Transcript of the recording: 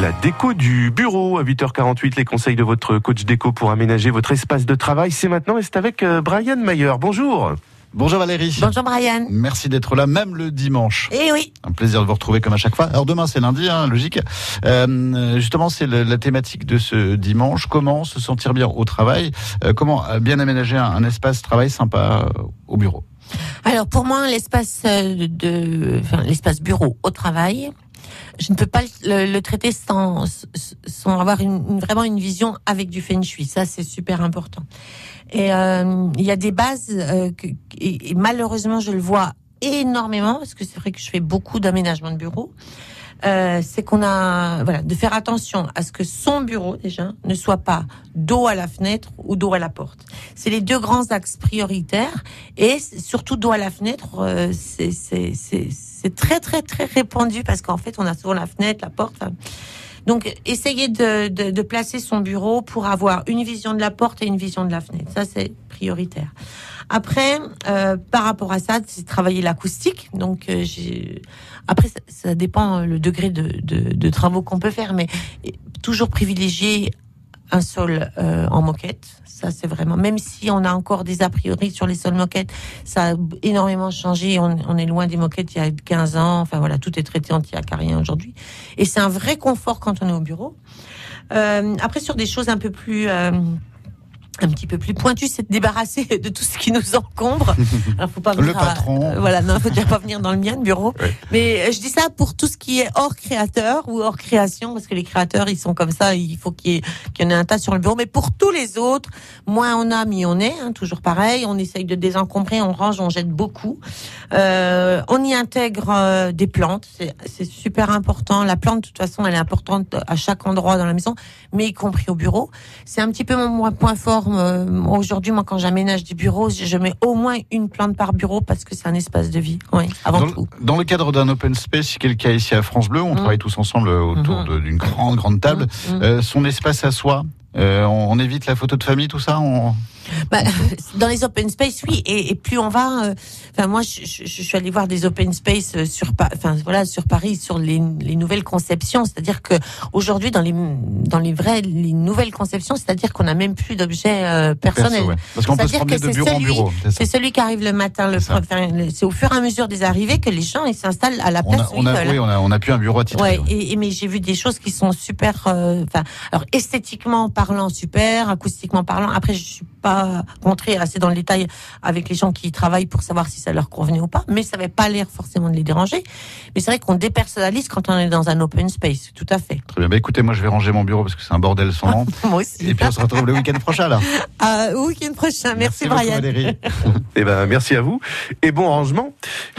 La déco du bureau à 8h48, les conseils de votre coach déco pour aménager votre espace de travail, c'est maintenant et c'est avec euh, Brian Mayer. Bonjour. Bonjour Valérie. Bonjour Brian. Merci d'être là, même le dimanche. Eh oui. Un plaisir de vous retrouver comme à chaque fois. Alors demain c'est lundi, hein, logique. Euh, justement, c'est la thématique de ce dimanche. Comment se sentir bien au travail? Euh, Comment bien aménager un, un espace travail sympa euh, au bureau? Alors pour moi, l'espace de, enfin, l'espace bureau au travail, je ne peux pas le, traiter sans, sans avoir vraiment une vision avec du feng shui. Ça, c'est super important. Et euh, il y a des bases euh, et, et malheureusement, je le vois énormément parce que c'est vrai que je fais beaucoup d'aménagement de bureau. Euh, c'est qu'on a voilà de faire attention à ce que son bureau déjà ne soit pas dos à la fenêtre ou dos à la porte. C'est les deux grands axes prioritaires et surtout dos à la fenêtre, euh, c'est c'est c'est très très très répandu parce qu'en fait on a souvent la fenêtre, la porte. Donc essayez de, de placer son bureau pour avoir une vision de la porte et une vision de la fenêtre. Ça c'est prioritaire. Après, euh, par rapport à ça, c'est travailler l'acoustique. Donc, euh, j'ai. Après, ça, ça dépend le degré de, de, de travaux qu'on peut faire, mais euh, toujours privilégier un sol euh, en moquette. Ça, c'est vraiment. Même si on a encore des a priori sur les sols moquettes, ça a énormément changé. On, est loin des moquettes il y a 15 ans. Enfin voilà, tout est traité anti-acarien aujourd'hui. Et c'est un vrai confort quand on est au bureau. Euh, après, sur des choses un peu plus euh, un petit peu plus pointues, c'est de débarrasser de tout ce qui nous encombre. Alors, faut pas Le venir à- patron. euh, voilà, non, faut déjà pas venir dans le mien, le bureau. Ouais. Mais euh, je dis ça pour tout ce qui est hors créateur ou hors création, parce que les créateurs, ils sont comme ça, il faut qu'il y, qu'il y en ait un tas sur le bureau. Mais pour tous les autres, moins on a, mieux on est, hein, toujours pareil. On essaye de désencombrer, on range, on jette beaucoup. Euh, on y intègre euh, des plantes, c'est super important. La plante, de toute façon, elle est importante à chaque endroit dans la maison, mais y compris au bureau. C'est un petit peu mon point fort. Aujourd'hui, moi, quand j'aménage des bureaux, je mets au moins une plante par bureau parce que c'est un espace de vie. Oui, avant dans, tout. le- dans le cadre d'un open space, le cas ici à France Bleu, on Mhm. travaille tous ensemble autour Mhm. de- d'une grande grande table. Mm, mm. Euh, son espace à soi. euh, on, on évite la photo de famille, tout ça. On... Bah, dans les open space, oui. Et, et plus on va, euh, enfin moi, je, je- je suis allée voir des open space euh, sur, enfin voilà, sur Paris, sur les, les nouvelles conceptions. C'est-à-dire que aujourd'hui, dans les dans les vraies, les nouvelles conceptions, c'est-à-dire qu'on n'a même plus d'objets euh, personnels. Perso, ouais. Parce qu'on peut se C'est-à-dire promener que de c'est bureau en celui- bureau. c'est celui qui arrive le matin, le C'est au fur et à mesure des arrivées que les gens ils s'installent à la On place a, on a, veulent. oui, on a, on a plus un bureau à titre. Ouais, et, et- mais j'ai vu des choses qui sont super, euh, enfin, alors esthétiquement parlant super, acoustiquement parlant. Après, je suis pas rentrée assez dans le détail avec les gens qui y travaillent pour savoir si ça leur convenait ou pas, mais ça n'avait pas l'air forcément de les déranger. Mais c'est vrai qu'on dépersonnalise quand on est dans un open space, tout à fait. Très bien. Bah, écoutez, moi je vais ranger mon bureau parce que c'est un bordel sans nom. Moi aussi. Et puis on se retrouve le week-end prochain alors. Euh, week-end prochain. Merci, beaucoup, Brian. Valérie. Eh ben, merci à vous et bon rangement.